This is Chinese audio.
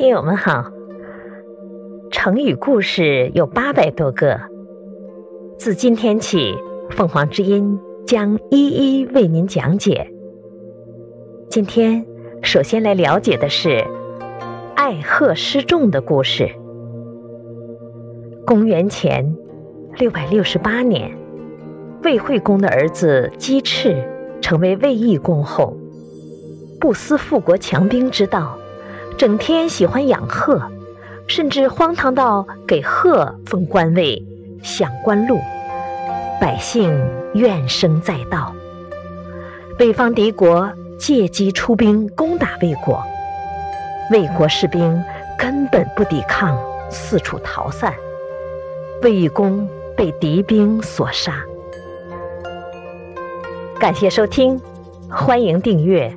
听友们好，成语故事有八百多个。自今天起，凤凰之音将一一为您讲解。今天首先来了解的是爱鹤失重的故事。公元前六百六十八年，魏惠公的儿子姬赤成为魏懿公后，不思富国强兵之道。整天喜欢养鹤，甚至荒唐到给鹤封官位、享官禄，百姓怨声载道。北方敌国借机出兵攻打魏国，魏国士兵根本不抵抗，四处逃散，魏公被敌兵所杀。感谢收听，欢迎订阅。